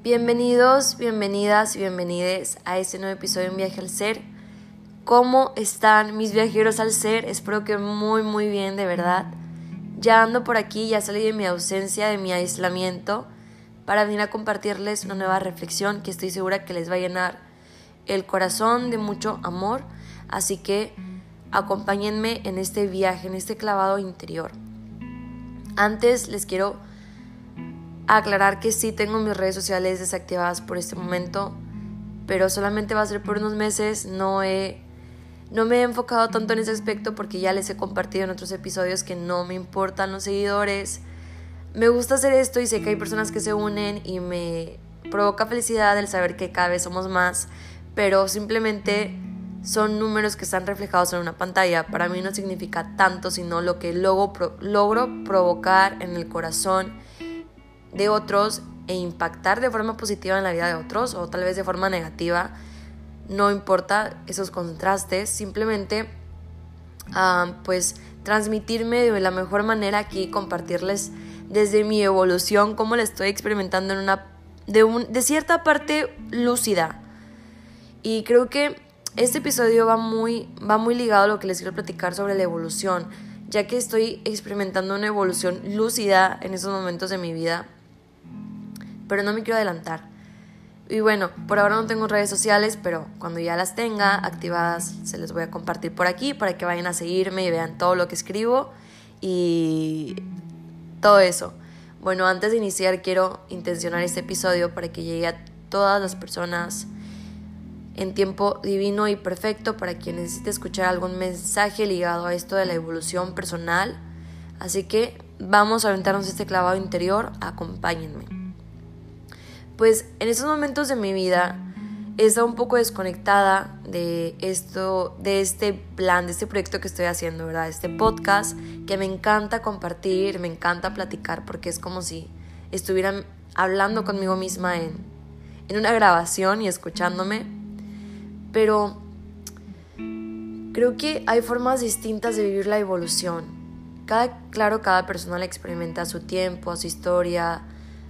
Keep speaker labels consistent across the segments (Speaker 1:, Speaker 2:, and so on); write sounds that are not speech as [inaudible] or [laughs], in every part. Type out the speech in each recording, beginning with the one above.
Speaker 1: Bienvenidos, bienvenidas bienvenides a este nuevo episodio de Un viaje al ser. ¿Cómo están mis viajeros al ser? Espero que muy muy bien, de verdad. Ya ando por aquí, ya salí de mi ausencia, de mi aislamiento, para venir a compartirles una nueva reflexión que estoy segura que les va a llenar el corazón de mucho amor. Así que acompáñenme en este viaje, en este clavado interior. Antes les quiero aclarar que sí tengo mis redes sociales desactivadas por este momento, pero solamente va a ser por unos meses. No he no me he enfocado tanto en ese aspecto porque ya les he compartido en otros episodios que no me importan los seguidores. Me gusta hacer esto y sé que hay personas que se unen y me provoca felicidad el saber que cada vez somos más, pero simplemente son números que están reflejados en una pantalla. Para mí no significa tanto, sino lo que logro, logro provocar en el corazón de otros e impactar de forma positiva en la vida de otros o tal vez de forma negativa. No importa esos contrastes, simplemente pues transmitirme de la mejor manera aquí, compartirles desde mi evolución cómo la estoy experimentando en una de, un, de cierta parte lúcida. Y creo que este episodio va muy, va muy ligado a lo que les quiero platicar sobre la evolución, ya que estoy experimentando una evolución lúcida en esos momentos de mi vida, pero no me quiero adelantar. Y bueno, por ahora no tengo redes sociales, pero cuando ya las tenga activadas se les voy a compartir por aquí para que vayan a seguirme y vean todo lo que escribo y todo eso. Bueno, antes de iniciar quiero intencionar este episodio para que llegue a todas las personas en tiempo divino y perfecto para quien necesite escuchar algún mensaje ligado a esto de la evolución personal. Así que vamos a aventarnos este clavado interior, acompáñenme. Pues en estos momentos de mi vida he estado un poco desconectada de esto, de este plan, de este proyecto que estoy haciendo, ¿verdad? Este podcast que me encanta compartir, me encanta platicar porque es como si estuvieran hablando conmigo misma en, en una grabación y escuchándome pero creo que hay formas distintas de vivir la evolución. Cada, claro, cada persona la experimenta a su tiempo, a su historia,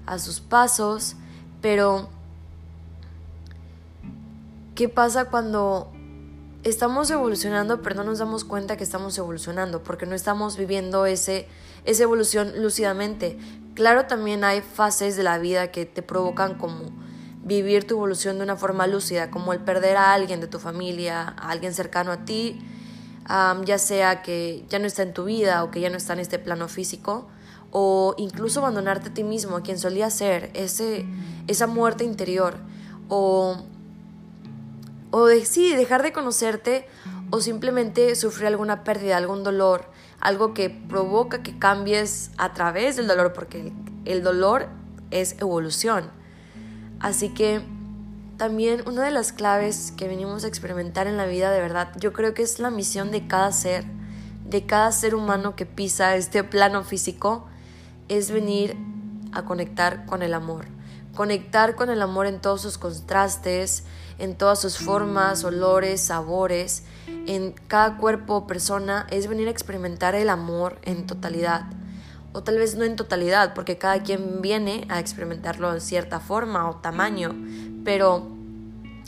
Speaker 1: a sus pasos, pero ¿qué pasa cuando estamos evolucionando pero no nos damos cuenta que estamos evolucionando porque no estamos viviendo ese, esa evolución lúcidamente? Claro, también hay fases de la vida que te provocan como vivir tu evolución de una forma lúcida, como el perder a alguien de tu familia, a alguien cercano a ti, ya sea que ya no está en tu vida o que ya no está en este plano físico, o incluso abandonarte a ti mismo, a quien solía ser, ese, esa muerte interior, o, o sí, dejar de conocerte, o simplemente sufrir alguna pérdida, algún dolor, algo que provoca que cambies a través del dolor, porque el dolor es evolución. Así que también una de las claves que venimos a experimentar en la vida de verdad, yo creo que es la misión de cada ser, de cada ser humano que pisa este plano físico, es venir a conectar con el amor. Conectar con el amor en todos sus contrastes, en todas sus formas, olores, sabores, en cada cuerpo o persona, es venir a experimentar el amor en totalidad o tal vez no en totalidad, porque cada quien viene a experimentarlo en cierta forma o tamaño, pero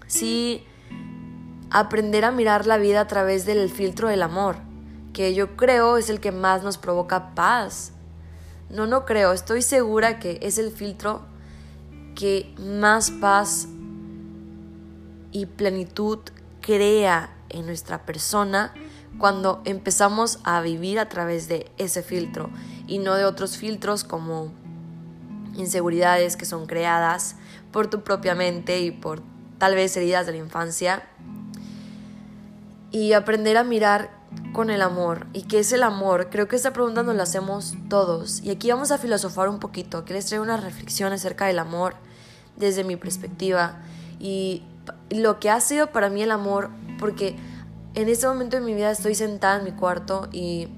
Speaker 1: sí aprender a mirar la vida a través del filtro del amor, que yo creo es el que más nos provoca paz. No, no creo, estoy segura que es el filtro que más paz y plenitud crea en nuestra persona cuando empezamos a vivir a través de ese filtro y no de otros filtros como inseguridades que son creadas por tu propia mente y por tal vez heridas de la infancia. Y aprender a mirar con el amor. ¿Y qué es el amor? Creo que esta pregunta nos la hacemos todos. Y aquí vamos a filosofar un poquito, que les traigo una reflexión acerca del amor desde mi perspectiva. Y lo que ha sido para mí el amor, porque en este momento de mi vida estoy sentada en mi cuarto y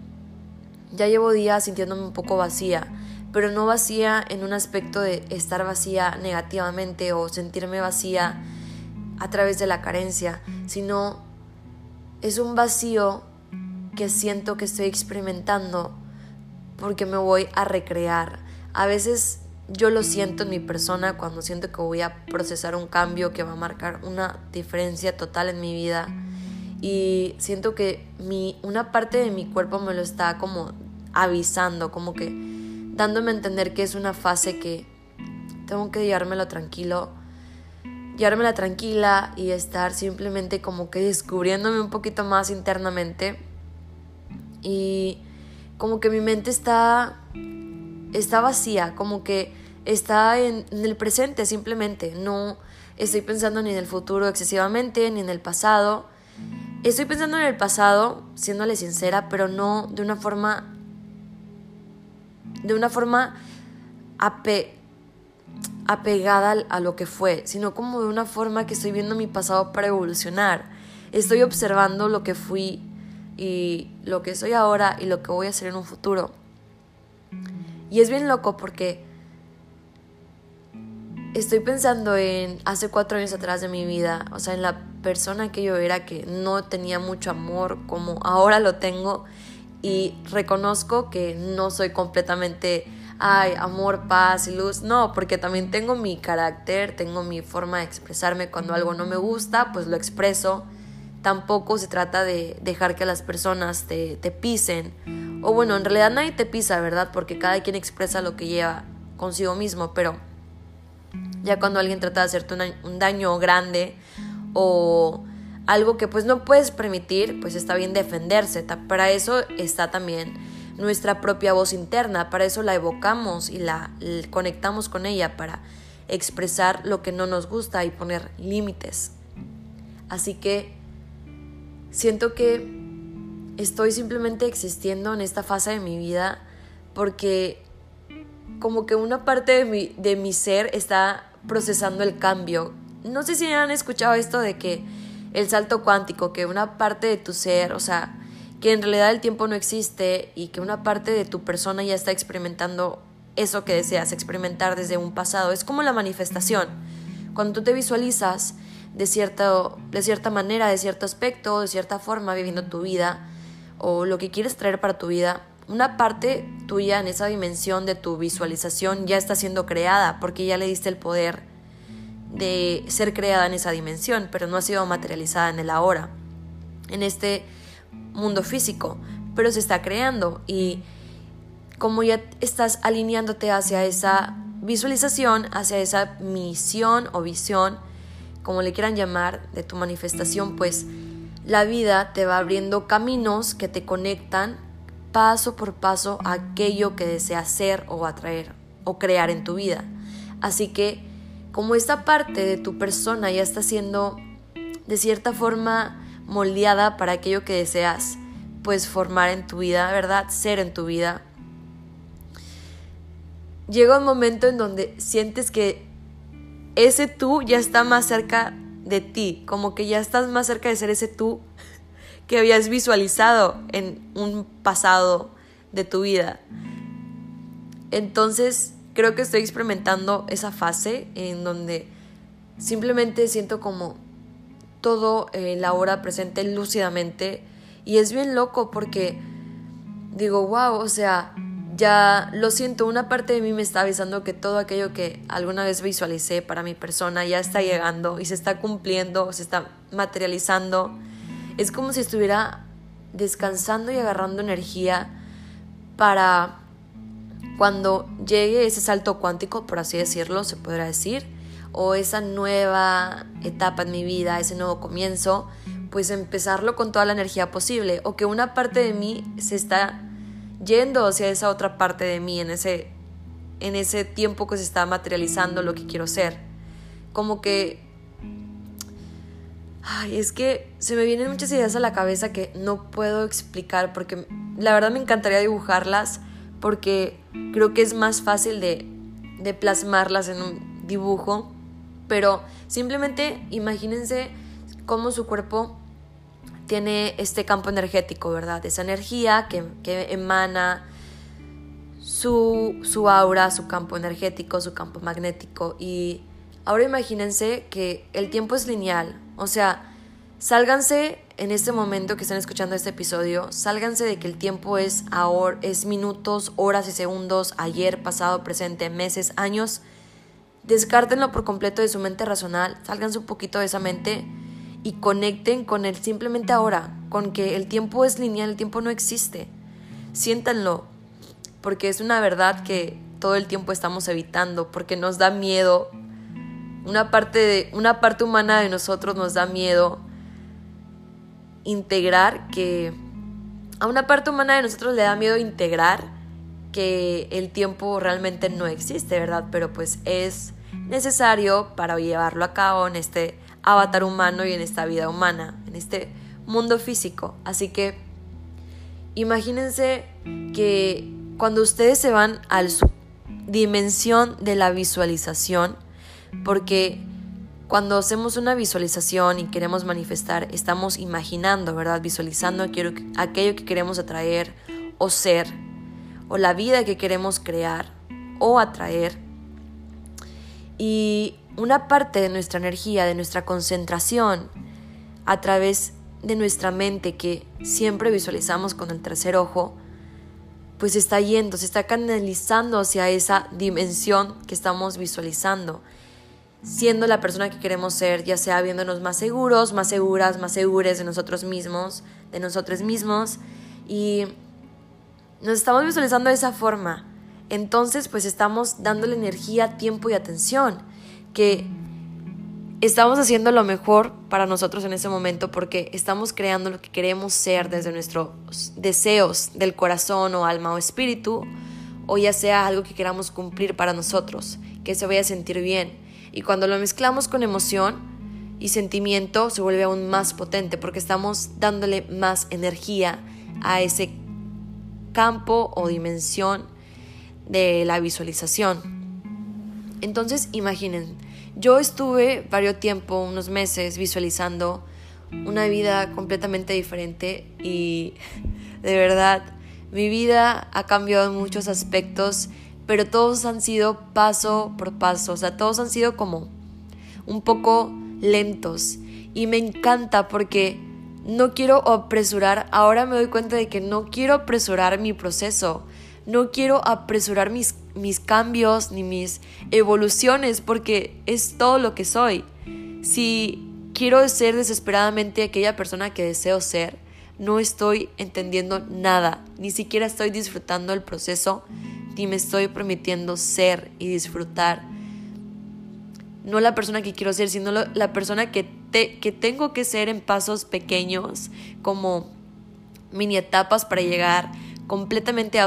Speaker 1: ya llevo días sintiéndome un poco vacía, pero no vacía en un aspecto de estar vacía negativamente o sentirme vacía a través de la carencia, sino es un vacío que siento que estoy experimentando porque me voy a recrear. A veces yo lo siento en mi persona cuando siento que voy a procesar un cambio que va a marcar una diferencia total en mi vida y siento que mi, una parte de mi cuerpo me lo está como avisando, como que dándome a entender que es una fase que tengo que llevármelo tranquilo, llevármela tranquila y estar simplemente como que descubriéndome un poquito más internamente y como que mi mente está está vacía, como que está en, el presente simplemente, no estoy pensando ni en el futuro excesivamente ni en el pasado Estoy pensando en el pasado, siéndole sincera, pero no de una forma. de una forma apegada a lo que fue, sino como de una forma que estoy viendo mi pasado para evolucionar. Estoy observando lo que fui y lo que soy ahora y lo que voy a hacer en un futuro. Y es bien loco porque estoy pensando en hace cuatro años atrás de mi vida, o sea, en la persona que yo era que no tenía mucho amor como ahora lo tengo y reconozco que no soy completamente, ay, amor, paz y luz, no, porque también tengo mi carácter, tengo mi forma de expresarme cuando algo no me gusta, pues lo expreso. Tampoco se trata de dejar que las personas te, te pisen. O bueno, en realidad nadie te pisa, ¿verdad? Porque cada quien expresa lo que lleva consigo mismo, pero ya cuando alguien trata de hacerte un daño grande o algo que pues no puedes permitir, pues está bien defenderse. Para eso está también nuestra propia voz interna, para eso la evocamos y la conectamos con ella para expresar lo que no nos gusta y poner límites. Así que siento que estoy simplemente existiendo en esta fase de mi vida porque como que una parte de mi, de mi ser está procesando el cambio. No sé si han escuchado esto de que el salto cuántico, que una parte de tu ser, o sea, que en realidad el tiempo no existe y que una parte de tu persona ya está experimentando eso que deseas experimentar desde un pasado. Es como la manifestación. Cuando tú te visualizas de, cierta, de cierta manera, de cierto aspecto, de cierta forma, viviendo tu vida o lo que quieres traer para tu vida, una parte tuya en esa dimensión de tu visualización ya está siendo creada porque ya le diste el poder de ser creada en esa dimensión, pero no ha sido materializada en el ahora, en este mundo físico, pero se está creando y como ya estás alineándote hacia esa visualización, hacia esa misión o visión, como le quieran llamar, de tu manifestación, pues la vida te va abriendo caminos que te conectan paso por paso aquello que deseas ser o atraer o crear en tu vida. Así que como esta parte de tu persona ya está siendo de cierta forma moldeada para aquello que deseas, pues formar en tu vida, ¿verdad? Ser en tu vida. Llega un momento en donde sientes que ese tú ya está más cerca de ti, como que ya estás más cerca de ser ese tú que habías visualizado en un pasado de tu vida. Entonces, creo que estoy experimentando esa fase en donde simplemente siento como todo eh, la hora presente lúcidamente y es bien loco porque digo, wow, o sea, ya lo siento, una parte de mí me está avisando que todo aquello que alguna vez visualicé para mi persona ya está llegando y se está cumpliendo, se está materializando. Es como si estuviera descansando y agarrando energía para cuando llegue ese salto cuántico, por así decirlo, se podrá decir, o esa nueva etapa en mi vida, ese nuevo comienzo, pues empezarlo con toda la energía posible, o que una parte de mí se está yendo hacia esa otra parte de mí en ese, en ese tiempo que se está materializando lo que quiero ser. Como que... Ay, es que se me vienen muchas ideas a la cabeza que no puedo explicar porque la verdad me encantaría dibujarlas porque creo que es más fácil de, de plasmarlas en un dibujo, pero simplemente imagínense cómo su cuerpo tiene este campo energético, ¿verdad? Esa energía que, emana su, su, aura, su campo energético, su campo magnético. Y ahora imagínense que el tiempo es lineal, o sea, Sálganse en este momento que están escuchando este episodio, sálganse de que el tiempo es ahora, es minutos, horas y segundos, ayer, pasado, presente, meses, años. Descártenlo por completo de su mente racional, sálganse un poquito de esa mente y conecten con el simplemente ahora, con que el tiempo es lineal, el tiempo no existe. Siéntanlo, porque es una verdad que todo el tiempo estamos evitando, porque nos da miedo. Una parte, de, una parte humana de nosotros nos da miedo integrar que a una parte humana de nosotros le da miedo integrar que el tiempo realmente no existe, ¿verdad? Pero pues es necesario para llevarlo a cabo en este avatar humano y en esta vida humana, en este mundo físico. Así que imagínense que cuando ustedes se van a su dimensión de la visualización, porque cuando hacemos una visualización y queremos manifestar, estamos imaginando, ¿verdad? Visualizando aquello que queremos atraer o ser, o la vida que queremos crear o atraer. Y una parte de nuestra energía, de nuestra concentración, a través de nuestra mente que siempre visualizamos con el tercer ojo, pues está yendo, se está canalizando hacia esa dimensión que estamos visualizando siendo la persona que queremos ser, ya sea viéndonos más seguros, más seguras, más segures de nosotros mismos, de nosotros mismos, y nos estamos visualizando de esa forma. Entonces, pues estamos dándole energía, tiempo y atención, que estamos haciendo lo mejor para nosotros en ese momento porque estamos creando lo que queremos ser desde nuestros deseos del corazón o alma o espíritu, o ya sea algo que queramos cumplir para nosotros, que se vaya a sentir bien y cuando lo mezclamos con emoción y sentimiento se vuelve aún más potente porque estamos dándole más energía a ese campo o dimensión de la visualización. Entonces imaginen, yo estuve varios tiempo, unos meses, visualizando una vida completamente diferente y [laughs] de verdad mi vida ha cambiado en muchos aspectos pero todos han sido paso por paso, o sea, todos han sido como un poco lentos. Y me encanta porque no quiero apresurar, ahora me doy cuenta de que no quiero apresurar mi proceso, no quiero apresurar mis, mis cambios ni mis evoluciones porque es todo lo que soy. Si quiero ser desesperadamente aquella persona que deseo ser, no estoy entendiendo nada, ni siquiera estoy disfrutando el proceso y me estoy permitiendo ser y disfrutar. No la persona que quiero ser, sino la persona que, que tengo que ser en pasos pequeños, como mini etapas para llegar completamente a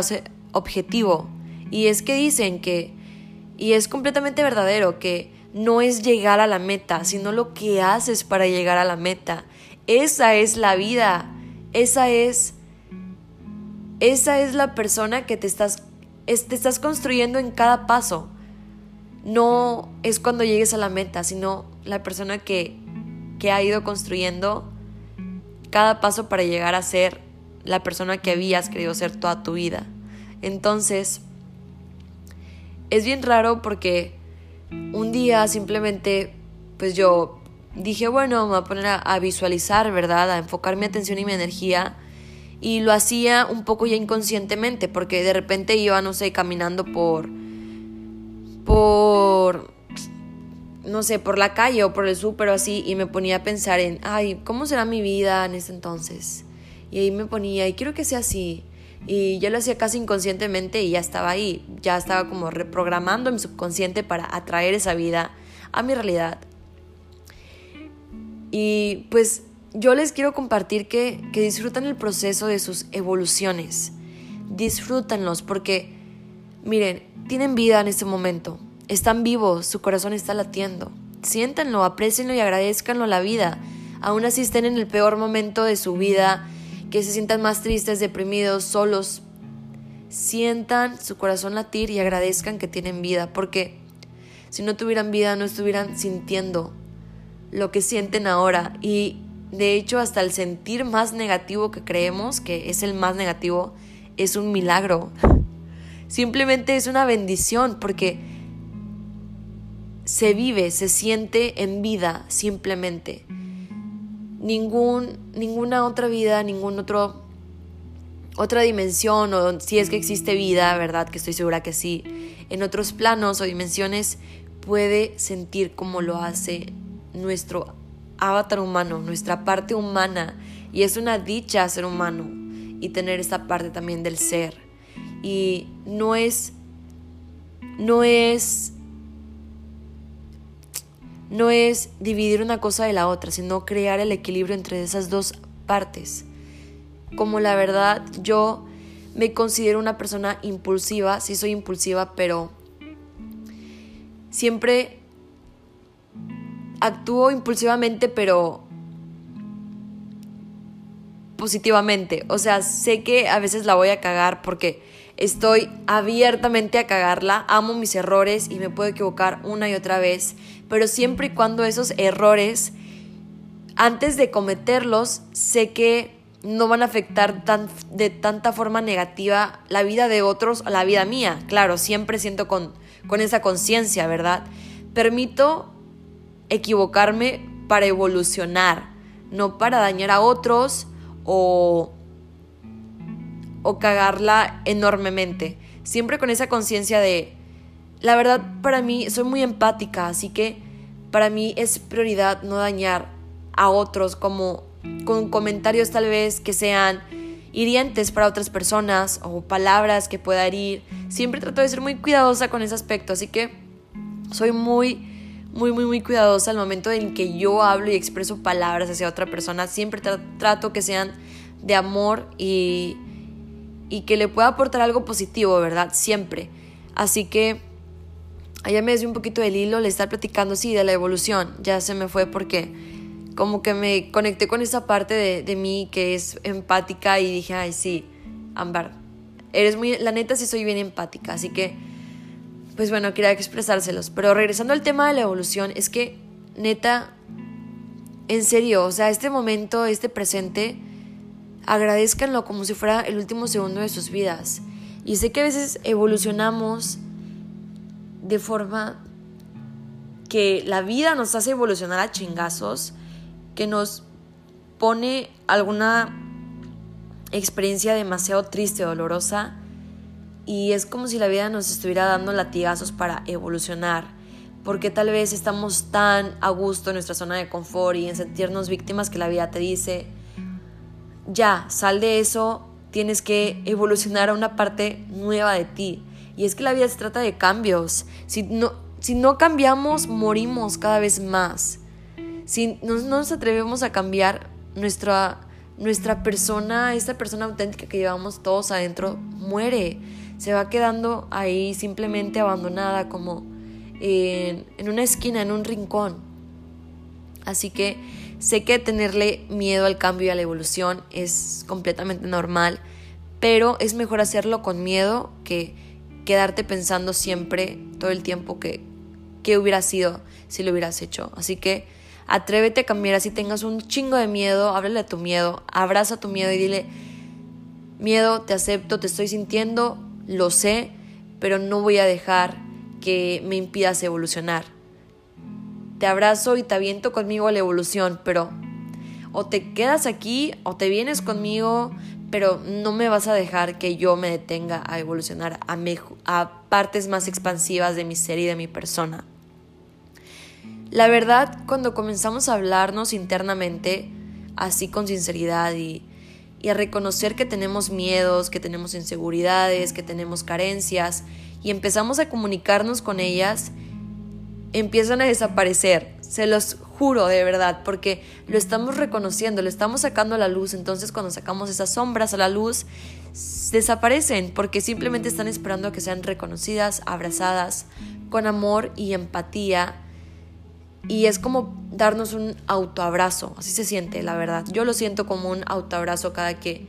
Speaker 1: objetivo. Y es que dicen que, y es completamente verdadero, que no es llegar a la meta, sino lo que haces para llegar a la meta. Esa es la vida, esa es, esa es la persona que te estás te estás construyendo en cada paso. No es cuando llegues a la meta, sino la persona que, que ha ido construyendo cada paso para llegar a ser la persona que habías querido ser toda tu vida. Entonces, es bien raro porque un día simplemente, pues yo dije, bueno, me voy a poner a, visualizar, ¿verdad? A enfocar mi atención y mi energía y lo hacía un poco ya inconscientemente porque de repente iba, no sé, caminando por por no sé, por la calle o por el súper o así y me ponía a pensar en, ay, ¿cómo será mi vida en ese entonces? Y ahí me ponía, y quiero que sea así. Y yo lo hacía casi inconscientemente y ya estaba ahí, ya estaba como reprogramando mi subconsciente para atraer esa vida a mi realidad. Y pues yo les quiero compartir que, que disfrutan el proceso de sus evoluciones. Disfrútenlos porque, miren, tienen vida en este momento. Están vivos, su corazón está latiendo. Siéntanlo, aprecienlo y agradezcanlo la vida. Aún así estén en el peor momento de su vida, que se sientan más tristes, deprimidos, solos. Sientan su corazón latir y agradezcan que tienen vida, porque si no tuvieran vida no estuvieran sintiendo lo que sienten ahora. Y de hecho, hasta el sentir más negativo que creemos, que es el más negativo, es un milagro. [laughs] Simplemente es una bendición porque se vive, se siente en vida simplemente. Ningún, ninguna otra vida, ningún otro otra dimensión o si es que existe vida, ¿verdad? Que estoy segura que sí, en otros planos o dimensiones puede sentir como lo hace nuestro avatar humano, nuestra parte humana. Y es una dicha ser humano y tener esta parte también del ser. Y no es, no es, no es dividir una cosa de la otra, sino crear el equilibrio entre esas dos partes. Como la verdad, yo me considero una persona impulsiva, sí soy impulsiva, pero siempre actúo impulsivamente, pero positivamente. O sea, sé que a veces la voy a cagar porque estoy abiertamente a cagarla, amo mis errores y me puedo equivocar una y otra vez, pero siempre y cuando esos errores, antes de cometerlos, sé que no van a afectar tan, de tanta forma negativa la vida de otros o la vida mía. Claro, siempre siento con, con esa conciencia, ¿verdad? Permito equivocarme para evolucionar, no para dañar a otros o, o cagarla enormemente. Siempre con esa conciencia de, la verdad para mí soy muy empática, así que para mí es prioridad no dañar a otros como con comentarios tal vez que sean hirientes para otras personas o palabras que pueda herir. Siempre trato de ser muy cuidadosa con ese aspecto, así que soy muy muy, muy, muy cuidadosa al momento en que yo hablo y expreso palabras hacia otra persona. Siempre trato que sean de amor y, y que le pueda aportar algo positivo, ¿verdad? Siempre. Así que allá me desvié un poquito del hilo, le estar platicando, sí, de la evolución. Ya se me fue porque como que me conecté con esa parte de, de mí que es empática y dije, ay, sí, Ámbar, eres muy, la neta sí soy bien empática, así que pues bueno, quería expresárselos. Pero regresando al tema de la evolución, es que neta, en serio, o sea, este momento, este presente, agradezcanlo como si fuera el último segundo de sus vidas. Y sé que a veces evolucionamos de forma que la vida nos hace evolucionar a chingazos, que nos pone alguna experiencia demasiado triste o dolorosa y es como si la vida nos estuviera dando latigazos para evolucionar, porque tal vez estamos tan a gusto en nuestra zona de confort y en sentirnos víctimas que la vida te dice, ya, sal de eso, tienes que evolucionar a una parte nueva de ti. Y es que la vida se trata de cambios. Si no, si no cambiamos, morimos cada vez más. Si no, nos atrevemos a cambiar nuestra, nuestra persona, esta persona auténtica que llevamos todos adentro, muere se va quedando ahí simplemente abandonada como en, una esquina, en un rincón. Así que sé que tenerle miedo al cambio y a la evolución es completamente normal, pero es mejor hacerlo con miedo que quedarte pensando siempre, todo el tiempo, que qué hubiera sido si lo hubieras hecho. Así que atrévete a cambiar, así tengas un chingo de miedo, háblale a tu miedo, abraza tu miedo y dile, miedo, te acepto, te estoy sintiendo, lo sé, pero no voy a dejar que me impidas evolucionar. Te abrazo y te aviento conmigo a la evolución, pero o te quedas aquí o te vienes conmigo, pero no me vas a dejar que yo me detenga a evolucionar a, a partes más expansivas de mi ser y de mi persona. La verdad, cuando comenzamos a hablarnos internamente, así con sinceridad y y a reconocer que tenemos miedos, que tenemos inseguridades, que tenemos carencias y empezamos a comunicarnos con ellas, empiezan a desaparecer. Se los juro de verdad, porque lo estamos reconociendo, lo estamos sacando a la luz. Entonces cuando sacamos esas sombras a la luz, desaparecen porque simplemente están esperando a que sean reconocidas, abrazadas, con amor y empatía y es como darnos un autoabrazo, así se siente, la verdad. Yo lo siento como un autoabrazo cada que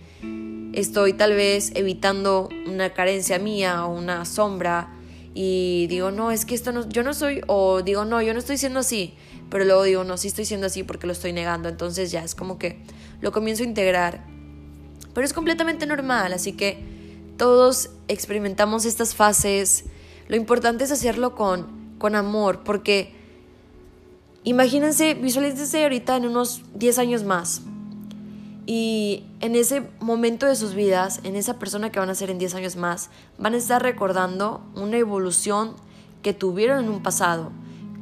Speaker 1: estoy tal vez evitando una carencia mía o una sombra y digo, no, es que esto no, yo no soy, o digo, no, yo no estoy siendo así, pero luego digo, no, sí estoy siendo así porque lo estoy negando, entonces ya es como que lo comienzo a integrar. Pero es completamente normal, así que todos experimentamos estas fases. Lo importante es hacerlo con, con amor, porque Imagínense, visualícense ahorita en unos 10 años más. Y en ese momento de sus vidas, en esa persona que van a ser en 10 años más, van a estar recordando una evolución que tuvieron en un pasado.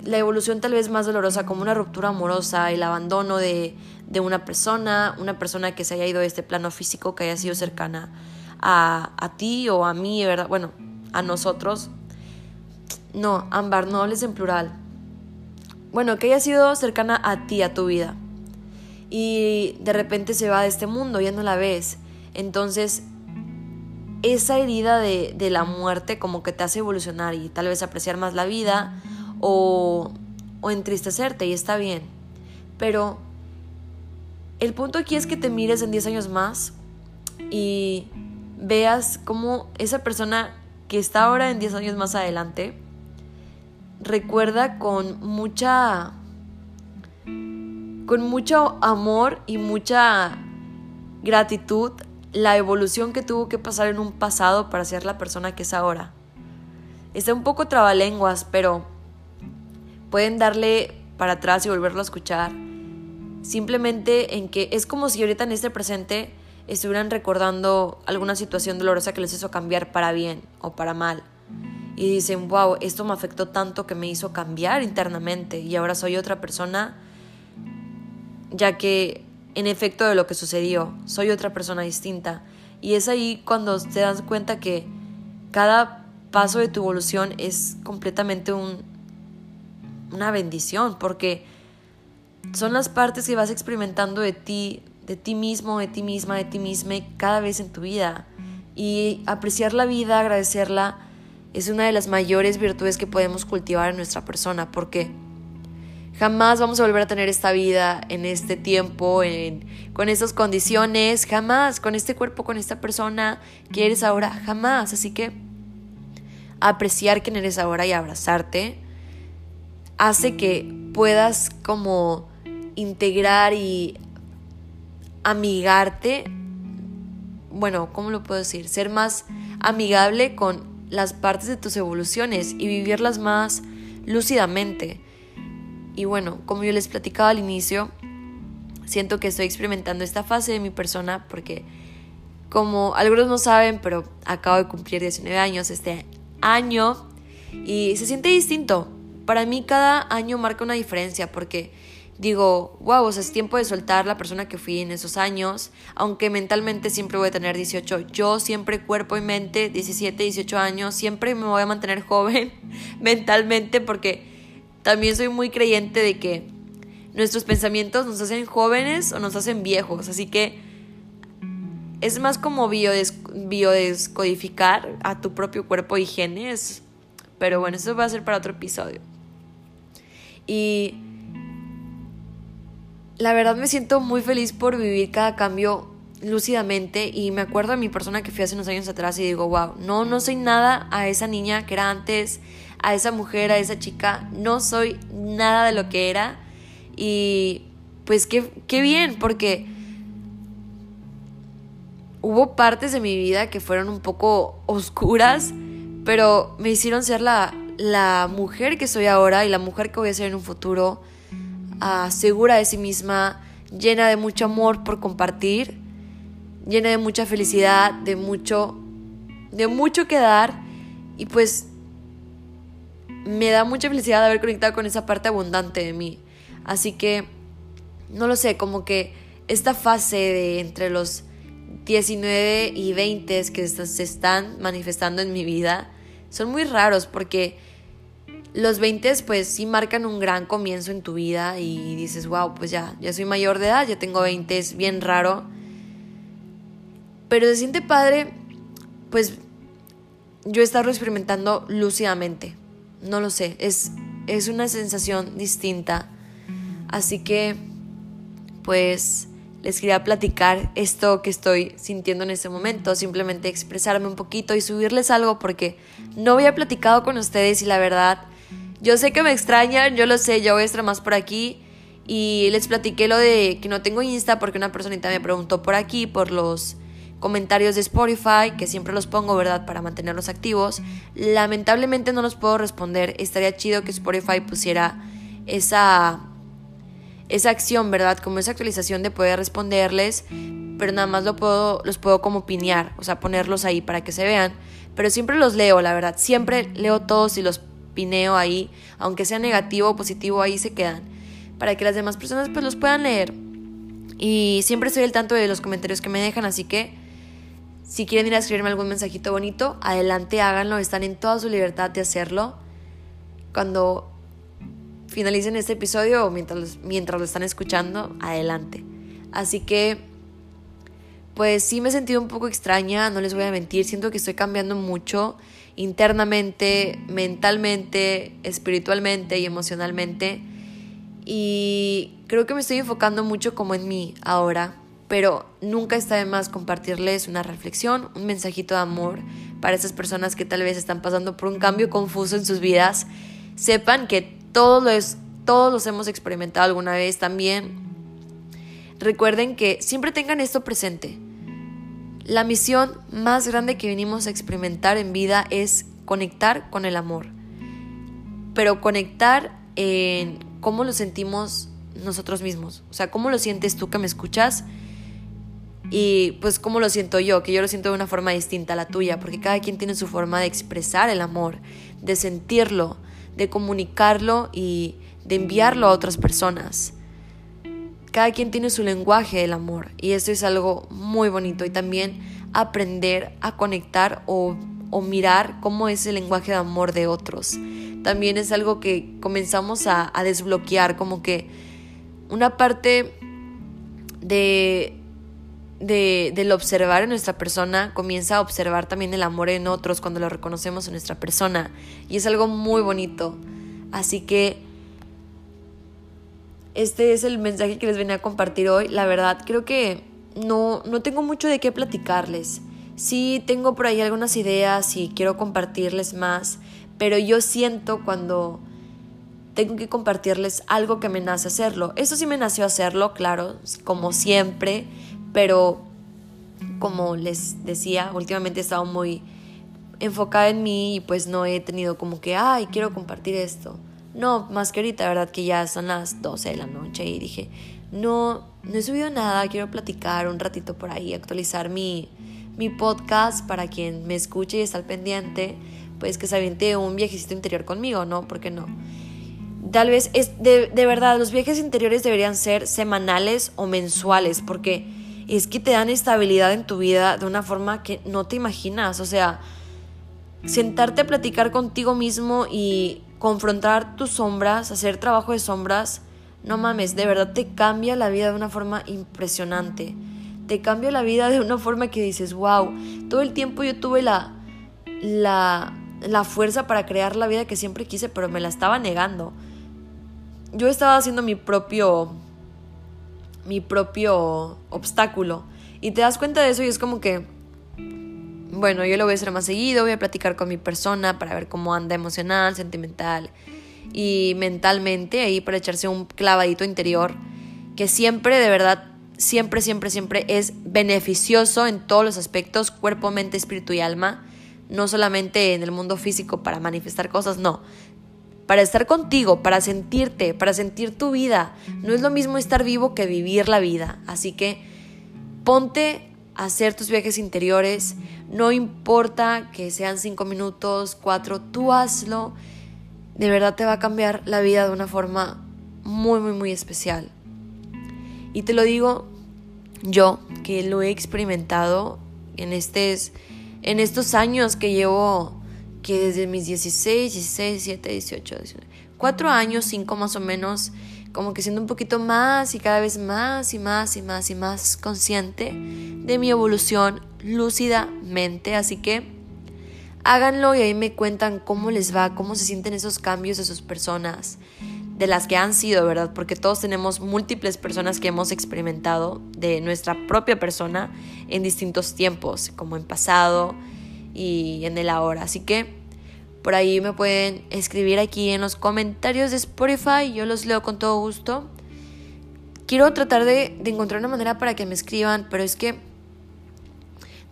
Speaker 1: La evolución tal vez más dolorosa como una ruptura amorosa, el abandono de, de una persona, una persona que se haya ido de este plano físico, que haya sido cercana a, a ti o a mí, ¿verdad? Bueno, a nosotros. No, Ámbar, no hables en plural. Bueno, que haya sido cercana a ti, a tu vida. Y de repente se va de este mundo, ya no la ves. Entonces, esa herida de, de la muerte como que te hace evolucionar y tal vez apreciar más la vida o, o entristecerte y está bien. Pero el punto aquí es que te mires en 10 años más y veas cómo esa persona que está ahora en 10 años más adelante recuerda con mucha con mucho amor y mucha gratitud la evolución que tuvo que pasar en un pasado para ser la persona que es ahora. Está un poco trabalenguas, pero pueden darle para atrás y volverlo a escuchar. Simplemente en que es como si ahorita en este presente estuvieran recordando alguna situación dolorosa que les hizo cambiar para bien o para mal. Y dicen, wow, esto me afectó tanto que me hizo cambiar internamente y ahora soy otra persona, ya que en efecto de lo que sucedió, soy otra persona distinta. Y es ahí cuando te das cuenta que cada paso de tu evolución es completamente un, una bendición, porque son las partes que vas experimentando de ti de ti mismo, de ti misma, de ti misma cada vez en tu vida. Y apreciar la vida, agradecerla, es una de las mayores virtudes que podemos cultivar en nuestra persona, porque jamás vamos a volver a tener esta vida en este tiempo, en, con estas condiciones, jamás, con este cuerpo, con esta persona que eres ahora, jamás. Así que apreciar quién eres ahora y abrazarte hace que puedas como integrar y amigarte, bueno, ¿cómo lo puedo decir? Ser más amigable con las partes de tus evoluciones y vivirlas más lúcidamente. Y bueno, como yo les platicaba al inicio, siento que estoy experimentando esta fase de mi persona porque como algunos no saben, pero acabo de cumplir 19 años este año y se siente distinto. Para mí cada año marca una diferencia porque digo, wow, o sea, es tiempo de soltar la persona que fui en esos años, aunque mentalmente siempre voy a tener 18, yo siempre cuerpo y mente, 17, 18 años, siempre me voy a mantener [laughs] joven mentalmente porque también soy muy creyente de que nuestros pensamientos nos hacen jóvenes o nos hacen viejos, así que es más como biodescodificar a tu propio cuerpo y genes, pero bueno, eso va a ser para otro episodio. Y la verdad me siento muy feliz por vivir cada cambio lúcidamente y me acuerdo de mi persona que fui hace unos años atrás y digo, wow, no, no soy nada a esa niña que era antes, a esa mujer, a esa chica, no soy nada de lo que era y pues qué, qué bien, porque hubo partes de mi vida que fueron un poco oscuras, pero me hicieron ser la, la mujer que soy ahora y la mujer que voy a ser en un futuro segura de sí misma, llena de mucho amor por compartir, llena de mucha felicidad, de mucho, de mucho que dar y pues me da mucha felicidad de haber conectado con esa parte abundante de mí. Así que, no lo sé, como que esta fase de entre los 19 y 20 que se están manifestando en mi vida son muy raros porque los 20 pues sí marcan un gran comienzo en tu vida y dices, wow, pues ya, ya soy mayor de edad, ya tengo 20, es bien raro. Pero se siente padre, pues yo estarlo experimentando lúcidamente. No lo sé, es, es una sensación distinta. Así que, pues, les quería platicar esto que estoy sintiendo en este momento, simplemente expresarme un poquito y subirles algo porque no había platicado con ustedes y la verdad yo sé que me extrañan, yo lo sé, yo voy a estar más por aquí. Y les platiqué lo de que no tengo Insta porque una personita me preguntó por aquí, por los comentarios de Spotify, que siempre los pongo, ¿verdad? Para mantenerlos activos. Lamentablemente no los puedo responder. Estaría chido que Spotify pusiera esa esa acción, ¿verdad? Como esa actualización de poder responderles, pero nada más lo puedo, los puedo como pinear, o sea, ponerlos ahí para que se vean. Pero siempre los leo, la verdad, siempre leo todos y los pineo ahí, aunque sea negativo o positivo, ahí se quedan, para que las demás personas pues los puedan leer. Y siempre estoy al tanto de los comentarios que me dejan, así que si quieren ir a escribirme algún mensajito bonito, adelante háganlo, están en toda su libertad de hacerlo. Cuando finalicen este episodio o mientras, mientras lo están escuchando, adelante. Así que, pues sí me he sentido un poco extraña, no les voy a mentir, siento que estoy cambiando mucho internamente, mentalmente, espiritualmente y emocionalmente. Y creo que me estoy enfocando mucho como en mí ahora, pero nunca está de más compartirles una reflexión, un mensajito de amor para esas personas que tal vez están pasando por un cambio confuso en sus vidas. Sepan que todos los, todos los hemos experimentado alguna vez también. Recuerden que siempre tengan esto presente. La misión más grande que venimos a experimentar en vida es conectar con el amor. Pero conectar en cómo lo sentimos nosotros mismos. O sea, cómo lo sientes tú que me escuchas y pues cómo lo siento yo, que yo lo siento de una forma distinta a la tuya, porque cada quien tiene su forma de expresar el amor, de sentirlo, de comunicarlo y de enviarlo a otras personas. Cada quien tiene su lenguaje del amor y eso es algo muy bonito y también aprender a conectar o, mirar cómo es el lenguaje de amor de otros. También es algo que comenzamos a, desbloquear, como que una parte de, de, del observar en nuestra persona comienza a observar también el amor en otros cuando lo reconocemos en nuestra persona. Y es algo muy bonito. Así que este es el mensaje que les venía a compartir hoy. La verdad, creo que no, no tengo mucho de qué platicarles. Sí tengo por ahí algunas ideas y quiero compartirles más, pero yo siento cuando tengo que compartirles algo que me nace hacerlo. Eso sí me nació hacerlo, claro, como siempre, pero como les decía, últimamente he estado muy enfocada en mí y pues no he tenido como que, ay, quiero compartir esto. No, más que ahorita, ¿verdad? Que ya son las 12 de la noche y dije, no, no he subido nada, quiero platicar un ratito por ahí, actualizar mi, mi podcast para quien me escuche y está al pendiente, pues que se aviente un viajecito interior conmigo, ¿no? ¿Por qué no? Tal vez es de, de verdad, los viajes interiores deberían ser semanales o mensuales, porque es que te dan estabilidad en tu vida de una forma que no te imaginas, o sea, sentarte a platicar contigo mismo y confrontar tus sombras, hacer trabajo de sombras, no mames, de verdad te cambia la vida de una forma impresionante. Te cambia la vida de una forma que dices, wow, todo el tiempo yo tuve la, la, la fuerza para crear la vida que siempre quise, pero me la estaba negando. Yo estaba haciendo mi propio, mi propio obstáculo. Y te das cuenta de eso y es como que, bueno, yo lo voy a hacer más seguido, voy a platicar con mi persona para ver cómo anda emocional, sentimental y mentalmente, ahí para echarse un clavadito interior, que siempre, de verdad, siempre, siempre, siempre es beneficioso en todos los aspectos, cuerpo, mente, espíritu y alma, no solamente en el mundo físico para manifestar cosas, no, para estar contigo, para sentirte, para sentir tu vida. No es lo mismo estar vivo que vivir la vida, así que ponte hacer tus viajes interiores. No importa que sean cinco minutos, cuatro, tú hazlo. De verdad te va a cambiar la vida de una forma muy, muy, muy especial. Y te lo digo yo, que lo he experimentado en, en estos años que llevo, que desde mis 16, 16, 17, 18, 19, cuatro años, cinco más o menos, como que siendo un poquito más y cada vez más y más y más y más consciente de mi evolución lúcidamente. Así que háganlo y ahí me cuentan cómo les va, cómo se sienten esos cambios de sus personas, de las que han sido, ¿verdad? Porque todos tenemos múltiples personas que hemos experimentado de nuestra propia persona en distintos tiempos, como en pasado y en el ahora. Así que por ahí me pueden escribir aquí en los comentarios de Spotify, yo los leo con todo gusto. Quiero tratar de, encontrar una manera para que me escriban, pero es que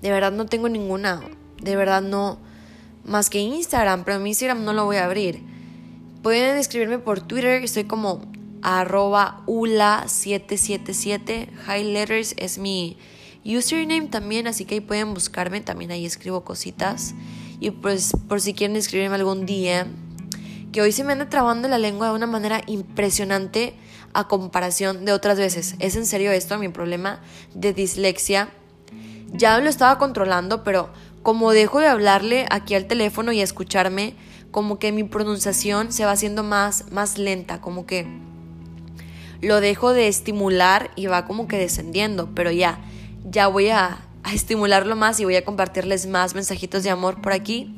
Speaker 1: de verdad no tengo ninguna, de verdad no, más que Instagram, pero mi Instagram no lo voy a abrir. Pueden escribirme por Twitter, estoy como arroba ula777. High Letters es mi username también, así que ahí pueden buscarme. También ahí escribo cositas. Y pues por si quieren escribirme algún día. Que hoy se me anda trabando la lengua de una manera impresionante a comparación de otras veces. Es en serio esto mi problema de dislexia. Ya lo estaba controlando, pero como dejo de hablarle aquí al teléfono y escucharme, como que mi pronunciación se va haciendo más, más lenta, como que lo dejo de estimular y va como que descendiendo, pero ya, ya voy a, estimularlo más y voy a compartirles más mensajitos de amor por aquí.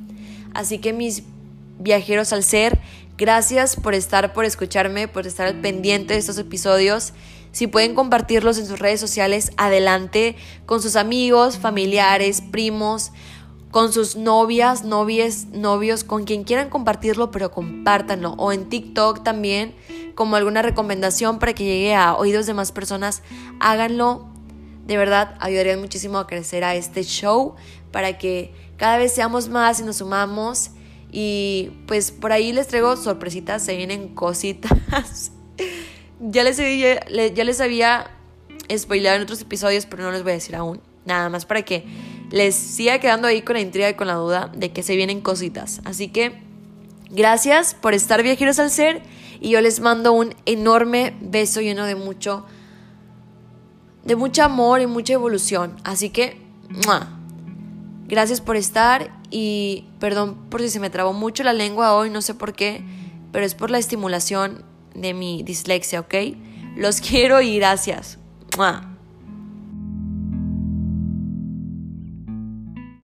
Speaker 1: Así que mis viajeros al ser, gracias por estar, por escucharme, por estar al pendiente de estos episodios. Si pueden compartirlos en sus redes sociales, adelante, con sus amigos, familiares, primos, con sus novias, novies, novios, con quien quieran compartirlo, pero compártanlo. O en TikTok también, como alguna recomendación para que llegue a oídos de más personas, háganlo. De verdad, ayudarían muchísimo a crecer a este show para que cada vez seamos más y nos sumamos. Y pues por ahí les traigo sorpresitas, se vienen cositas. [laughs] ya, les había, ya les había spoileado en otros episodios, pero no les voy a decir aún. Nada más para que les siga quedando ahí con la intriga y con la duda de que se vienen cositas. Así que gracias por estar viajeros al ser y yo les mando un enorme beso lleno de mucho de mucho amor y mucha evolución. Así que gracias por estar y perdón por si se me trabó mucho la lengua hoy, no sé por qué, pero es por la estimulación de mi dislexia, ¿ok? Los [laughs] quiero y gracias.